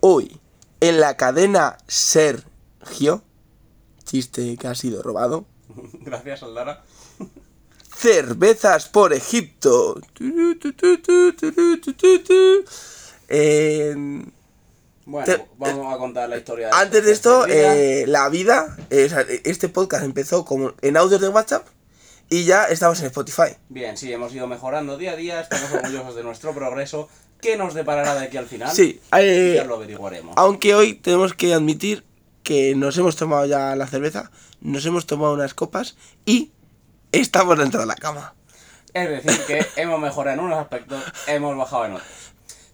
hoy en la cadena Sergio, chiste que ha sido robado. Gracias, Aldara. Cervezas por Egipto. Bueno, vamos a contar la historia. Antes de esto, eh, la vida, este podcast empezó como en audios de WhatsApp y ya estamos en Spotify. Bien, sí, hemos ido mejorando día a día, estamos orgullosos de nuestro progreso ¿Qué nos deparará de aquí al final? Sí, eh, Ya lo averiguaremos. aunque hoy tenemos que admitir que nos hemos tomado ya la cerveza, nos hemos tomado unas copas y estamos dentro de la cama. Es decir, que hemos mejorado en unos aspectos, hemos bajado en otros.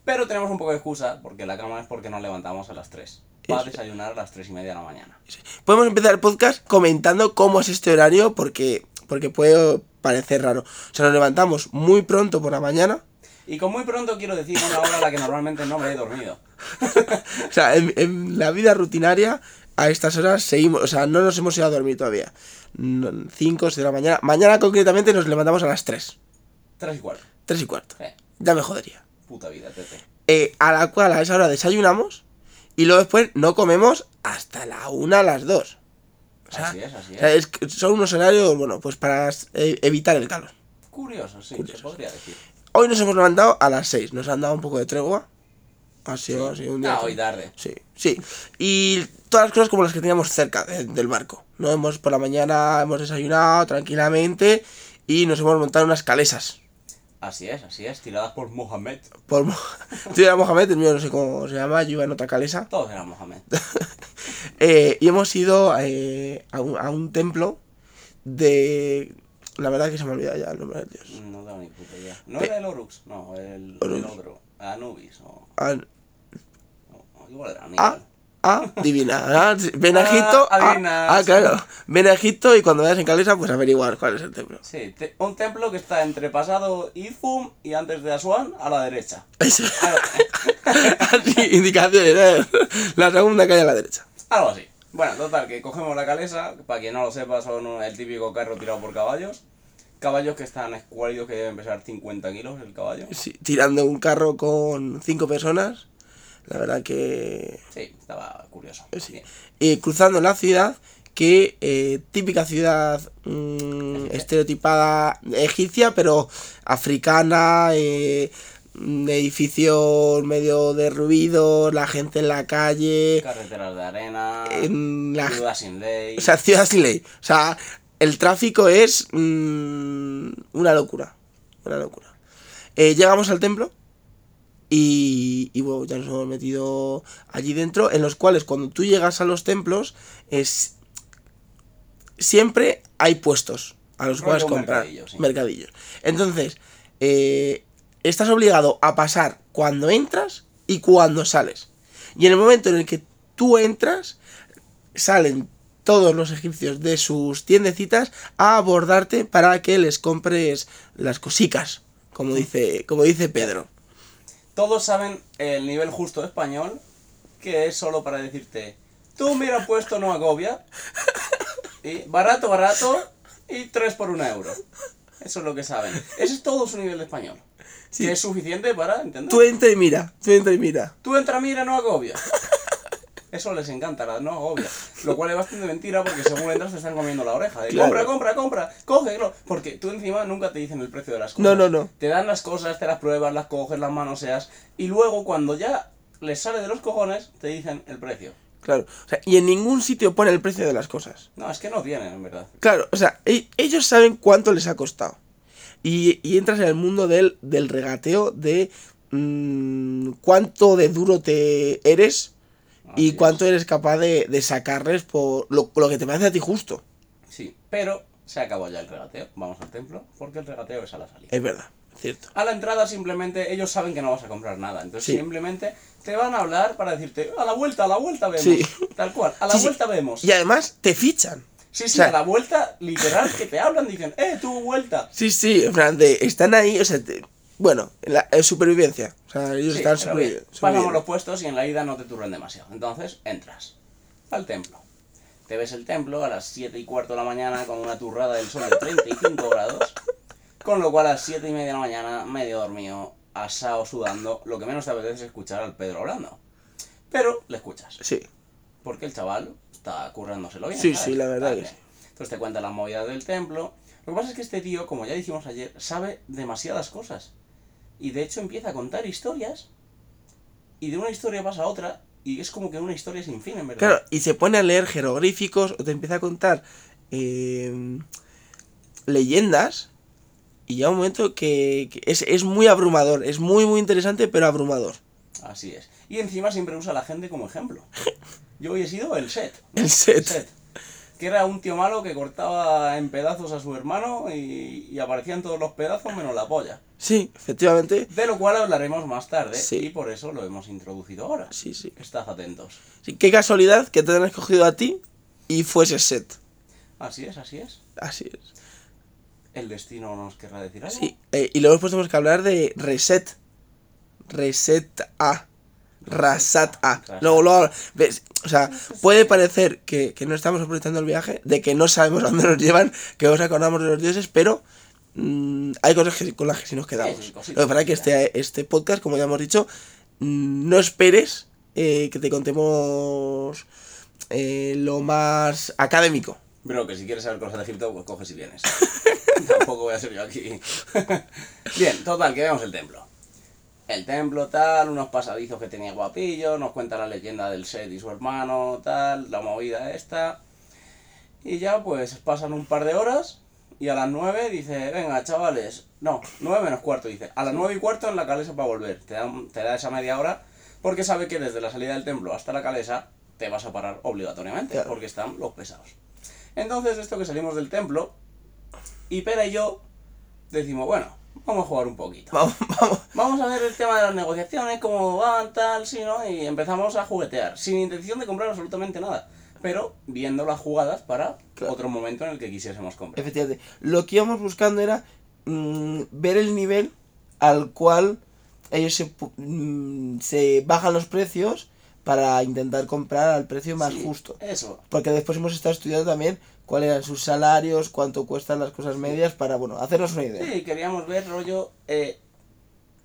Pero tenemos un poco de excusa, porque la cama es porque nos levantamos a las 3. Para desayunar a las 3 y media de la mañana. Podemos empezar el podcast comentando cómo es este horario porque, porque puede parecer raro. O sea, nos levantamos muy pronto por la mañana. Y con muy pronto quiero decir una hora a la que normalmente no me he dormido. O sea, en, en la vida rutinaria, a estas horas seguimos, o sea, no nos hemos ido a dormir todavía. 5 o 6 de la mañana. Mañana concretamente nos levantamos a las 3. 3 y cuarto. 3 y cuarto. Eh, Ya me jodería. puta vida, tete. Eh, a la cual a esa hora desayunamos y luego después no comemos hasta la 1 a las 2. O sea, Así es, así o es. sea, es que son unos horarios, bueno, pues para eh, evitar el calor. Curioso, sí, Curioso. se podría decir. Hoy nos hemos levantado a las 6, nos han dado un poco de tregua. Ha sido, ha sido un día. Ah, hoy tarde. Sí, sí. Y todas las cosas como las que teníamos cerca de- del barco. No hemos por la mañana hemos desayunado tranquilamente y nos hemos montado unas calesas. Así es, así es, tiradas por Mohamed. Por Mo- Tú eras Mohamed, el mío no sé cómo se llama, yo iba en otra calesa. Todos eran Mohamed. Eh, y hemos ido eh, a, un, a un templo de. La verdad que se me ha olvidado ya el nombre de Dios. No tengo ni puta idea. ¿No Pe- era el Orux? No, el, Horus. el otro. Anubis o... Ah, o- igual era ah, Aníbal. ah, divina. Ah, ven a Egipto. Ah, Ah, adivina, ah, sí. claro. Ven a Egipto y cuando vayas en calesa, pues averiguar cuál es el templo. Sí, te- un templo que está entre pasado Izum y antes de Asuán a la derecha. Eso. Así, indicaciones. ¿eh? La segunda calle a la derecha. algo así. Bueno, total, que cogemos la calesa, para quien no lo sepa, son el típico carro tirado por caballos. Caballos que están escuálidos que deben pesar 50 kilos el caballo. Sí, tirando un carro con cinco personas. La verdad que. Sí, estaba curioso. Sí. Bien. Y cruzando la ciudad, que eh, típica ciudad mm, estereotipada egipcia, pero africana, eh, mm, edificios medio derruidos, la gente en la calle, Carreteras de arena, en la, ciudad sin ley. o sea, ciudad sin ley. O sea, el tráfico es mm, una locura, una locura. Eh, llegamos al templo y, y bueno, ya nos hemos metido allí dentro, en los cuales cuando tú llegas a los templos, es siempre hay puestos a los cuales comprar. mercadillo, sí. Mercadillos. Entonces, eh, estás obligado a pasar cuando entras y cuando sales. Y en el momento en el que tú entras, salen todos los egipcios de sus tiendecitas a abordarte para que les compres las cosicas, como dice, como dice Pedro. Todos saben el nivel justo de español, que es solo para decirte, tú mira puesto no agobia, y barato, barato, y 3 por un euro. Eso es lo que saben. Ese es todo su nivel de español. Sí. Que es suficiente para entender. Tú entra y mira, tú entra y mira. Tú entra, mira, no agobia. Eso les encanta, la no agobia. Lo cual es bastante mentira porque según entras te están comiendo la oreja. De, Claro. Compra, compra, compra, cógelo. Porque tú encima nunca te dicen el precio de las cosas. No, no, no. Te dan las cosas, te las pruebas, las coges, las manoseas. Y luego cuando ya les sale de los cojones, te dicen el precio. Claro. O sea, y en ningún sitio pone el precio de las cosas. No, es que no tienen, en verdad. Claro, o sea, e- ellos saben cuánto les ha costado. Y, y entras en el mundo del, del regateo de mm, cuánto de duro te eres y cuánto eres capaz de, de sacarles por lo, lo que te parece a ti justo. Sí, pero se acabó ya el regateo. Vamos al templo, porque el regateo es a la salida. Es verdad, es cierto. A la entrada simplemente ellos saben que no vas a comprar nada. Entonces Sí. simplemente te van a hablar para decirte, a la vuelta, a la vuelta vemos. Sí. Tal cual, a la sí. vuelta vemos. Y además te fichan. Sí, sí, O sea- a la vuelta, literal, que te hablan, dicen, eh, tu vuelta. Sí, sí, en plan, de, están ahí, o sea, te- bueno, la en supervivencia. O sea, ellos Sí, están supervi- pasamos los puestos y en la ida no te turren demasiado. Entonces, entras al templo. Te ves el templo a las 7 y cuarto de la mañana con una turrada del sol de 35 grados. Con lo cual a las 7 y media de la mañana, medio dormido, asado, sudando, lo que menos te apetece es escuchar al Pedro hablando. Pero le escuchas. Sí. Porque el chaval está currándoselo bien. Sí, ¿sabes? sí, la verdad que sí. Entonces te cuenta la movida del templo. Lo que pasa es que este tío, como ya dijimos ayer, sabe demasiadas cosas. Y de hecho empieza a contar historias. Y de una historia pasa a otra. Y es como que una historia sin fin, en verdad. Claro, y se pone a leer jeroglíficos o te empieza a contar eh, leyendas. Y ya un momento que, que es, es muy abrumador. Es muy, muy interesante, pero abrumador. Así es. Y encima siempre usa a la gente como ejemplo. Yo hoy he sido el set. El set. Set. Que era un tío malo que cortaba en pedazos a su hermano y, y aparecían todos los pedazos menos la polla. Sí, efectivamente. De lo cual hablaremos más tarde Sí. y por eso lo hemos introducido ahora. Sí, sí. Estad atentos. Sí, Qué casualidad que te han escogido a ti y fuese set. Así es, así es. Así es. El destino nos querrá decir algo. Sí, eh, y luego después tenemos que hablar de reset. Reset A. Rasat A. Rasat. Luego, luego, ves, o sea, puede parecer que, que no estamos aprovechando el viaje, de que no sabemos a dónde nos llevan, que nos acordamos de los dioses, pero mm, hay cosas que- con las que sí nos quedamos. Lo que pasa es que este, este podcast, como ya hemos dicho, mm, no esperes eh, que te contemos eh, lo más académico. Bro, que si quieres saber cosas de Egipto, pues coges y vienes. Tampoco voy a ser yo aquí. Bien, total, que veamos el templo. El templo, tal, unos pasadizos que tenía guapillo, nos cuenta la leyenda del Seth y su hermano, tal, la movida esta. Y ya pues pasan un par de horas y a las nueve dice, venga chavales, no, nueve menos cuarto, dice, a las nueve y cuarto en la calesa para volver. Te da, te da esa media hora porque sabe que desde la salida del templo hasta la calesa te vas a parar obligatoriamente Claro. porque están los pesados. Entonces esto que salimos del templo y Pera y yo decimos, bueno, vamos a jugar un poquito. Vamos, vamos. Vamos a ver el tema de las negociaciones, cómo van, tal, sí, ¿no? Y empezamos a juguetear, sin intención de comprar absolutamente nada, pero viendo las jugadas para Claro. otro momento en el que quisiésemos comprar. Efectivamente. Lo que íbamos buscando era mm, ver el nivel al cual ellos se, pu- mm, se bajan los precios para intentar comprar al precio más Sí, justo. Eso, Porque después hemos estado estudiando también cuáles eran sus salarios, cuánto cuestan las cosas medias para, bueno, hacernos una idea. sí, queríamos ver rollo eh,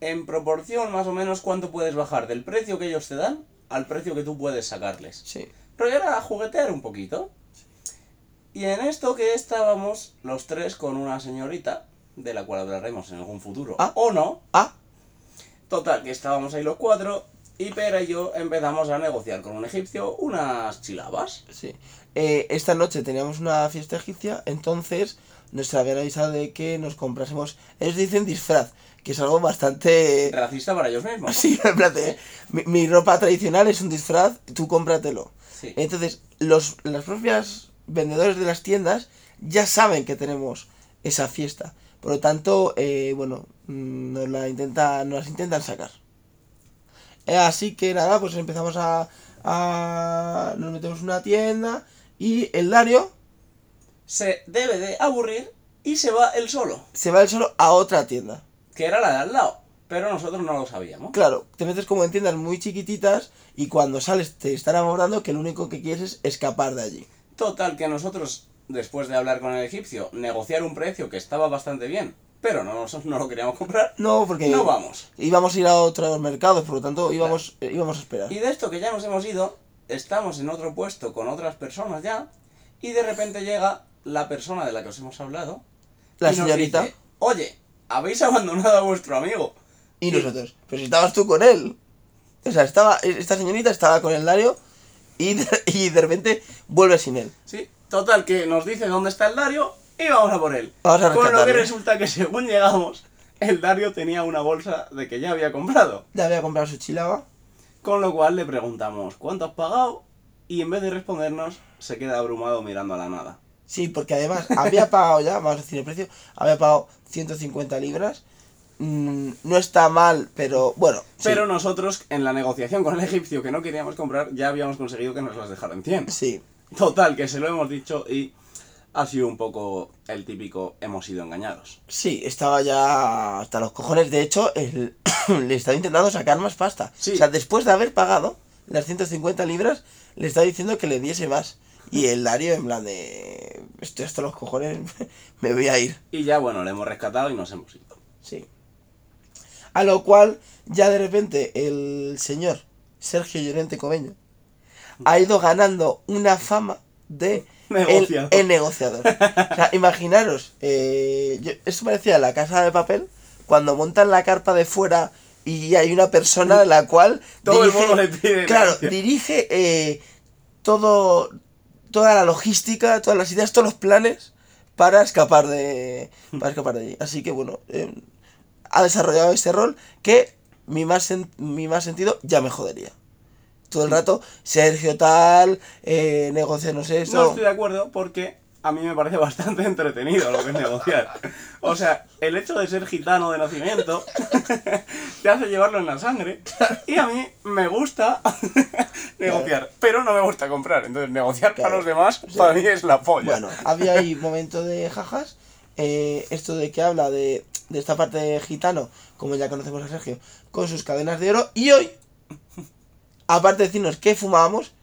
en proporción más o menos cuánto puedes bajar del precio que ellos te dan al precio que tú puedes sacarles. Sí. Pero era juguetear un poquito. Y en esto que estábamos los tres con una señorita, de la cual hablaremos en algún futuro, Ah. o no. Ah, Total, que estábamos ahí los cuatro, y Pera y yo empezamos a negociar con un egipcio unas chilabas. sí. Eh, esta noche teníamos una fiesta egipcia, entonces nos habían avisado de que nos comprásemos, ellos dicen disfraz, que es algo bastante... Racista para ellos mismos. Sí, en plan de, mi, mi ropa tradicional es un disfraz, tú cómpratelo. Sí. Entonces, los, las propias vendedores de las tiendas ya saben que tenemos esa fiesta. Por lo tanto, eh, bueno, mm, nos, la intenta, nos las intentan sacar. Eh, así que nada, pues empezamos a, a... Nos metemos en una tienda y el Dario Se debe de aburrir y se va él solo, se va él solo a otra tienda. que era la de al lado, pero nosotros no lo sabíamos. Claro, te metes como en tiendas muy chiquititas y cuando sales te están enamorando que lo único que quieres es escapar de allí. Total, que nosotros, después de hablar con el egipcio, negociar un precio que estaba bastante bien, pero no, nos- no lo queríamos comprar, No, porque no vamos. íbamos a ir a otros mercados, por lo tanto íbamos, eh, íbamos a esperar. Y de esto que ya nos hemos ido, estamos en otro puesto con otras personas ya, y de repente llega la persona de la que os hemos hablado. La y nos señorita dice, Oye, habéis abandonado a vuestro amigo. y nosotros. Pero si estabas tú con él. O sea, estaba, esta señorita estaba con el Dario y de, y de repente vuelve sin él. Sí, total, que nos dice dónde está el Dario y vamos a por él. Vamos a Con lo que resulta que según llegamos, el Dario tenía una bolsa de que ya había comprado. Ya había comprado su chilaba. Con lo cual le preguntamos, ¿cuánto has pagado? Y en vez de respondernos, se queda abrumado mirando a la nada. Sí, porque además había pagado ya, vamos a decir el precio, había pagado 150 libras. Mm, no está mal, pero bueno. sí, Pero nosotros, en la negociación con el egipcio que no queríamos comprar, ya habíamos conseguido que nos las dejaran en 100. Sí, Total, que se lo hemos dicho y ha sido un poco el típico hemos sido engañados. sí, estaba ya hasta los cojones. De hecho, el, le estaba intentando sacar más pasta. Sí. O sea, después de haber pagado las 150 libras, le estaba diciendo que le diese más. Y el Dario, en plan de. Estoy hasta los cojones, me voy a ir. Y ya, bueno, le hemos rescatado y nos hemos ido. Sí. A lo cual, ya de repente, el señor Sergio Llorente Cobeño ha ido ganando una fama de Negociador. el negociador. O sea, imaginaros, eh, yo- esto parecía la casa de papel cuando montan la carpa de fuera y hay una persona a la cual Todo el mundo le pide claro, dirige eh, todo toda la logística, todas las ideas, todos los planes para escapar de para escapar de allí. Así que bueno, eh, ha desarrollado este rol que mi más sen- mi más sentido ya me jodería. Todo el rato, Sergio tal, eh, negocia no sé No esto. estoy de acuerdo porque a mí me parece bastante entretenido lo que es negociar. O sea, el hecho de ser gitano de nacimiento te hace llevarlo en la sangre. Y a mí me gusta negociar, pero no me gusta comprar. Entonces, negociar para los demás para mí es la polla. Bueno, había ahí momento de jajas. eh, esto de que habla de, de esta parte de gitano, como ya conocemos a Sergio, con sus cadenas de oro. Y hoy, aparte de decirnos que fumábamos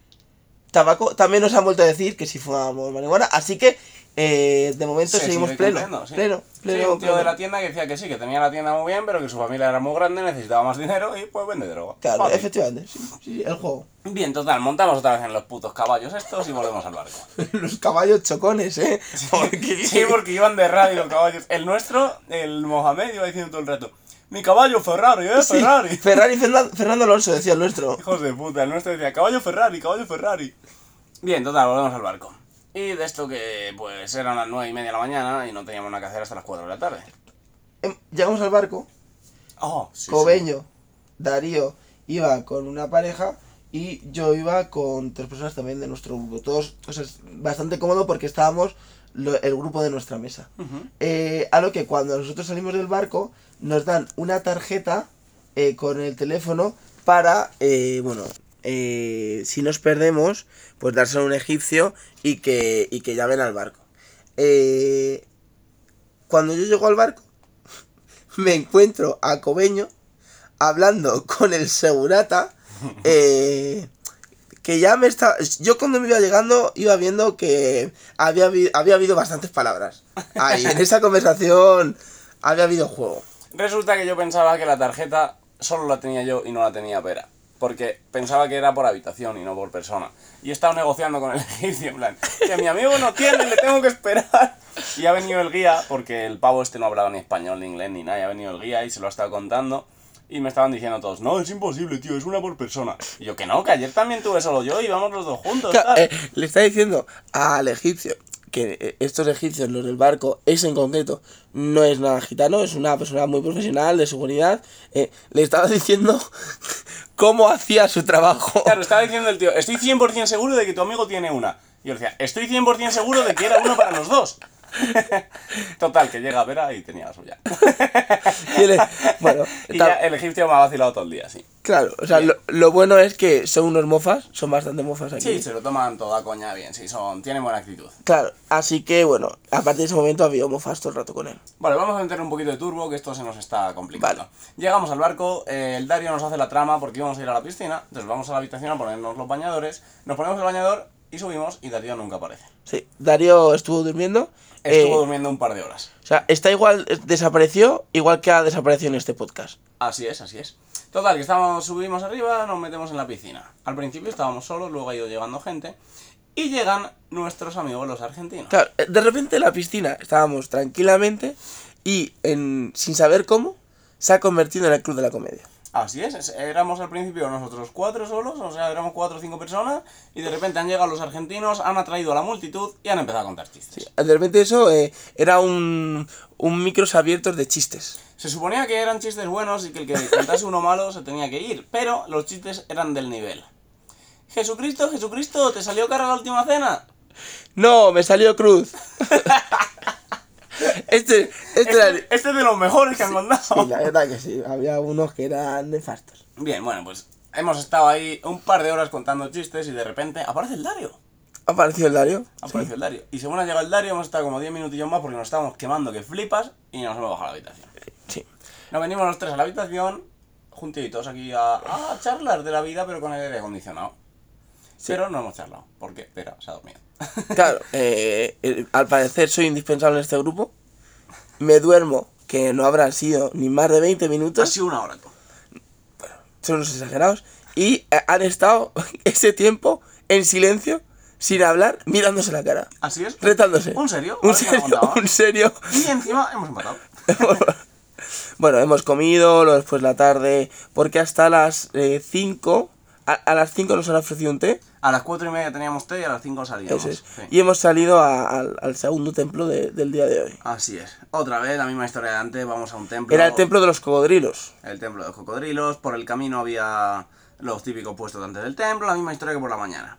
tabaco, también nos han vuelto a decir que si fumábamos marihuana. Así que, eh, de momento Se seguimos pleno, sí. pleno. Pleno. Sí, un tío pleno. de la tienda que decía que sí, que tenía la tienda muy bien, pero que su familia era muy grande, necesitaba más dinero y pues vende droga. Claro, Fácil. efectivamente. Sí, sí, el juego. Bien, total, montamos otra vez en los putos caballos estos y volvemos al barco. Los caballos chocones, ¿eh? Porque... Sí, porque iban de rally los caballos. El nuestro, el Mohamed, iba diciendo todo el rato: Mi caballo Ferrari, eh, Sí, Ferrari. Ferrari Fernan- Fernando Alonso decía el nuestro. Hijos de puta, el nuestro decía: Caballo Ferrari, caballo Ferrari. Bien, total, volvemos al barco. Y de esto que, pues, eran las nueve y media de la mañana y no teníamos nada que hacer hasta las 4 de la tarde. Em, Llegamos al barco. Oh, sí, sí. Cobeño, Darío iba con una pareja y yo iba con tres personas también de nuestro grupo. Todos, o sea, bastante cómodo porque estábamos lo- el grupo de nuestra mesa. Eh, a lo que cuando nosotros salimos del barco nos dan una tarjeta eh, con el teléfono para, eh, bueno, si nos perdemos, pues dárselo a un egipcio y que, y que llamen al barco. Cuando yo llego al barco, me encuentro a Cobeño hablando con el segurata. eh, que ya me está. Yo cuando me iba llegando iba viendo que había, había habido bastantes palabras. Ahí, en esa conversación había habido juego. Resulta que yo pensaba que la tarjeta solo la tenía yo y no la tenía Pera. Porque pensaba que era por habitación y no por persona. Y he estado negociando con el egipcio, en plan, que mi amigo no tiene, le tengo que esperar. Y ha venido el guía, porque el pavo este no hablaba ni español, ni inglés, ni nada. Y ha venido el guía y se lo ha estado contando. Y me estaban diciendo todos, no, es imposible, tío, es una por persona. Y yo, que no, que ayer también tuve solo yo y vamos los dos juntos. Claro, tal". eh, le está diciendo al egipcio que eh, estos egipcios, los del barco, ese en concreto, no es nada gitano, es una persona muy profesional de seguridad. eh, le estaba diciendo cómo hacía su trabajo. Claro, estaba diciendo el tío, estoy 100% seguro de que tu amigo tiene una. Y yo decía, estoy 100% seguro de que era uno para los dos. Total, que llega Vera y tenía la suya. Y él, bueno, Y ya el egipcio me ha vacilado todo el día, sí. claro, o sea, lo, lo bueno es que son unos mofas, son bastante mofas aquí. Sí, se lo toman toda coña bien, sí, son, tienen buena actitud. Claro, así que bueno, a partir de ese momento había mofas todo el rato con él. Vale, vamos a meter un poquito de turbo, que esto se nos está complicando. Vale. Llegamos al barco, eh, el Dario nos hace la trama porque íbamos a ir a la piscina, entonces vamos a la habitación a ponernos los bañadores, nos ponemos el bañador y subimos y Darío nunca aparece. Sí, Darío estuvo durmiendo. Estuvo eh, durmiendo un par de horas. O sea, está igual, eh, desapareció, igual que ha desaparecido en este podcast. Así es, así es. Total, que estábamos, subimos arriba, nos metemos en la piscina. Al principio estábamos solos, luego ha ido llegando gente. Y llegan nuestros amigos los argentinos. Claro, eh, de repente en la piscina estábamos tranquilamente y en, sin saber cómo se ha convertido en el club de la comedia. Así es, éramos al principio nosotros cuatro solos, o sea, éramos cuatro o cinco personas, y de repente han llegado los argentinos, han atraído a la multitud y han empezado a contar chistes. De repente eso eh, era un, un micros abiertos de chistes. Se suponía que eran chistes buenos y que el que contase uno malo se tenía que ir, pero los chistes eran del nivel. Jesucristo, Jesucristo, ¿te salió cara la última cena? No, me salió cruz. este, este era... Este, este es de los mejores que han contado. Sí, la verdad que sí, había unos que eran nefastos. Bien, bueno, pues hemos estado ahí un par de horas contando chistes y de repente aparece el Dario. ¿Ha aparecido el Dario? Apareció el Dario. Y según ha llegado el Dario, hemos estado como 10 minutillos más porque nos estábamos quemando que flipas y nos hemos bajado a la habitación. Sí. Nos venimos los tres a la habitación, juntitos aquí a, a charlar de la vida, pero con el aire acondicionado. Pero no hemos charlado, porque Pera se ha dormido. Claro, eh, eh, al parecer soy indispensable en este grupo. Me duermo, que no habrán sido ni más de 20 ha minutos. sido una hora. tú. Son unos exagerados. y eh, han estado ese tiempo en silencio, sin hablar, mirándose la cara. Así es. Retándose. ¿Un serio? Un serio, un serio. Y encima hemos empatado. bueno, hemos comido, luego después la tarde, porque hasta las 5, a, a las 5 nos han ofrecido un té, A las cuatro y media teníamos té y a las cinco salíamos. eso es, Sí. y hemos salido a- al, al segundo templo de- del día de hoy. Así es. Otra vez, la misma historia de antes, vamos a un templo. Era el templo de los cocodrilos. El templo de los cocodrilos. Por el camino había los típicos puestos antes del templo, la misma historia que por la mañana.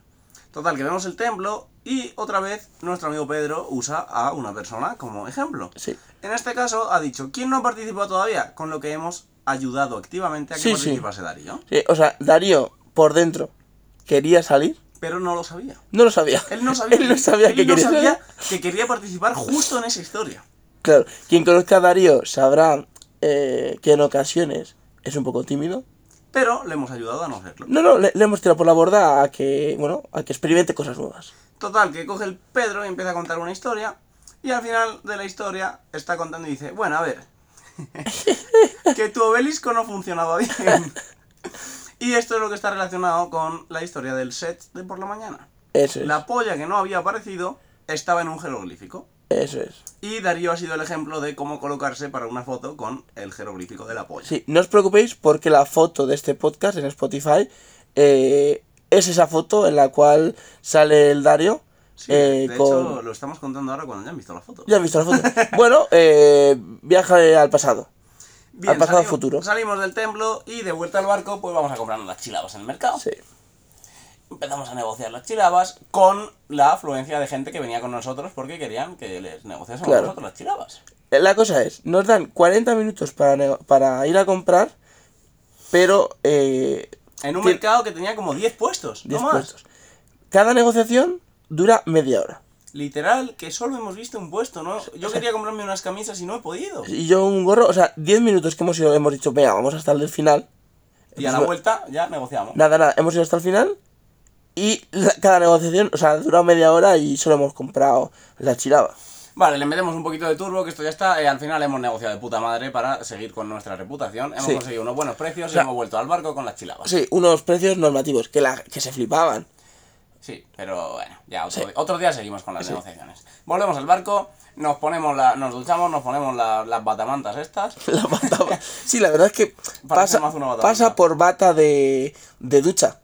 Total, que vemos el templo y otra vez nuestro amigo Pedro usa a una persona como ejemplo. Sí. En este caso ha dicho, ¿quién no ha participado todavía? Con lo que hemos ayudado activamente a que Sí, participase Darío. Sí, O sea, Darío, por dentro, quería salir, Pero no lo sabía. no lo sabía. Él no sabía, Él no sabía él que quería sabía salir. que quería participar justo en esa historia. Claro, quien conozca a Darío sabrá eh, que en ocasiones es un poco tímido. Pero le hemos ayudado a no serlo. No, no, le, le hemos tirado por la borda a que, bueno, a que experimente cosas nuevas. Total, que coge el Pedro y empieza a contar una historia. Y al final de la historia está contando y dice, bueno, a ver, que tu obelisco no funcionaba bien. y esto es lo que está relacionado con la historia del set de por la mañana. Eso es. La polla que no había aparecido estaba en un jeroglífico. Eso es. Y Darío ha sido el ejemplo de cómo colocarse para una foto con el jeroglífico de la polla. Sí, no os preocupéis porque la foto de este podcast en Spotify eh, es esa foto en la cual sale el Dario. Sí, eh, de con... hecho, lo estamos contando ahora cuando ya han visto la foto. Ya has visto la foto. bueno, eh, viaje al pasado. Bien, al pasado salimos- futuro. Salimos del templo y de vuelta al barco, pues vamos a comprarnos las chilabas en el mercado. Sí. Empezamos a negociar las chilabas con la afluencia de gente que venía con nosotros porque querían que les negociásemos Claro. nosotros las chilabas. Eh, La cosa es, nos dan 40 minutos para, para ir a comprar, pero eh, En un mercado que tenía como 10 puestos, 10 no más. puestos. Cada negociación dura media hora. Literal, que solo hemos visto un puesto, ¿no? Yo quería comprarme unas camisas y no he podido. Y yo un gorro, o sea, 10 minutos que hemos ido, hemos dicho, venga, vamos hasta el final. Y a la vuelta ya negociamos. Nada, nada, hemos ido hasta el final y la- cada negociación, o sea, ha durado media hora y solo hemos comprado la chilaba. Vale, le metemos un poquito de turbo, que esto ya está. eh, al final hemos negociado de puta madre para seguir con nuestra reputación. Hemos Sí. conseguido unos buenos precios O sea- y hemos vuelto al barco con las chilabas. Sí, unos precios normativos que, la, que se flipaban. Sí, pero bueno, ya otro, Sí. otro día seguimos con las negociaciones. Volvemos al barco, nos ponemos la, nos duchamos, nos ponemos la- las batamantas estas. La bata- sí, la verdad es que pasa, más una bata pasa por bata de, de ducha.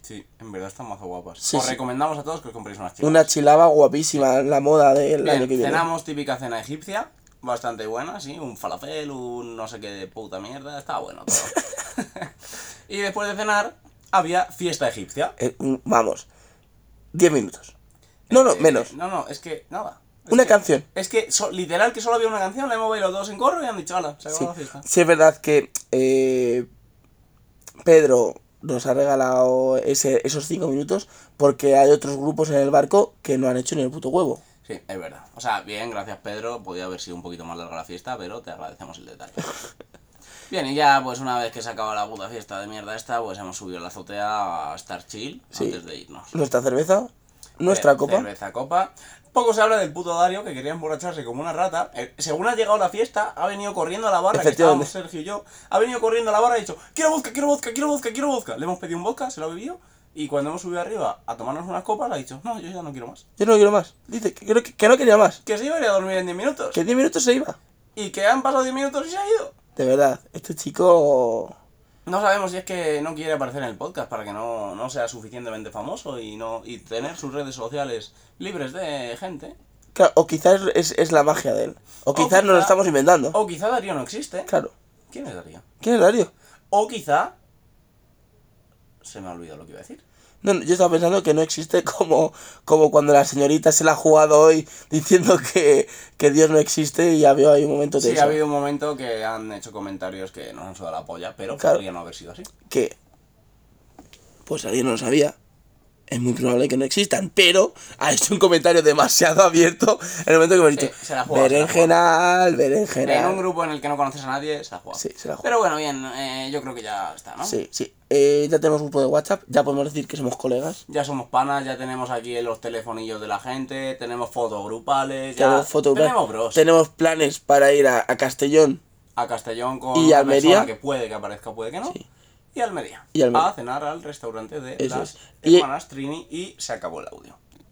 Sí, en verdad están más guapas. Sí, Os recomendamos a todos que os compréis unas chicas. Una chilaba guapísima, la moda del año que viene. cenamos típica cena egipcia, bastante buena, sí, un falafel, un no sé qué de puta mierda, estaba bueno todo. y después de cenar había fiesta egipcia. Eh, mm, vamos, 10 minutos. No, no, menos. No, no, es que nada. Es Una que- canción. Es que so- literal que solo había una canción, la hemos bailado todos en corro y han dicho, hala, se acabó Sí. la fiesta. Sí, es verdad que eh, Pedro nos ha regalado ese, esos 5 minutos porque hay otros grupos en el barco que no han hecho ni el puto huevo. Sí, es verdad. O sea, bien, gracias Pedro. Podía haber sido un poquito más larga la fiesta, pero te agradecemos el detalle. Bien, y ya pues una vez que se acaba la puta fiesta de mierda esta, pues hemos subido a la azotea a estar chill Sí. antes de irnos. Nuestra cerveza, nuestra Ce- copa. Cerveza, copa. Poco se habla del puto Dario que quería emborracharse como una rata. Eh, según ha llegado la fiesta, ha venido corriendo a la barra, que estábamos Sergio y yo. Ha venido corriendo a la barra y ha dicho, quiero vodka, quiero vodka, quiero vodka, quiero vodka. Le hemos pedido un vodka, se lo ha bebido. Y cuando hemos subido arriba a tomarnos unas copas, ha dicho, no, yo ya no quiero más. Yo no quiero más. Dice que, que, que no quería más. Que se iba a ir a dormir en 10 minutos. Que 10 minutos se iba. Y que han pasado 10 minutos y se ha ido. De verdad, este chico... No sabemos si es que no quiere aparecer en el podcast para que no, no sea suficientemente famoso y no y tener sus redes sociales libres de gente. Claro, o quizás es, es la magia de él. O quizás nos lo quizá- estamos inventando. O quizá Darío no existe. Claro. ¿Quién es Darío? ¿Quién es Darío? O quizá... Se me ha olvidado lo que iba a decir. No, yo estaba pensando que no existe como, como cuando la señorita se la ha jugado hoy diciendo que, que Dios no existe y había ahí un momento de Sí, eso. ha habido un momento que han hecho comentarios que nos han sudado la polla, pero Claro. podría no haber sido así. Que, pues alguien no lo sabía. Es muy probable que no existan, pero ha hecho un comentario demasiado abierto en el momento que hemos dicho, Sí, se la ha jugado, se la ha berenjenal, En un berenjenal. grupo en el que no conoces a nadie, se. Sí, la jugado. Pero bueno, bien, eh, yo creo que ya está, ¿no? Sí, sí. Eh, ya tenemos un grupo de WhatsApp, ya podemos decir que somos colegas. Ya somos panas, ya tenemos aquí los telefonillos de la gente, tenemos fotos grupales, ya Tenemos fotos, tenemos bros. tenemos planes para ir a, a Castellón a Castellón con Y una Almería. persona que puede que aparezca, puede que no. Sí. Y Almería. Y Almería. A cenar al restaurante de Eso las es. Y- hermanas Trini y se acabó el audio.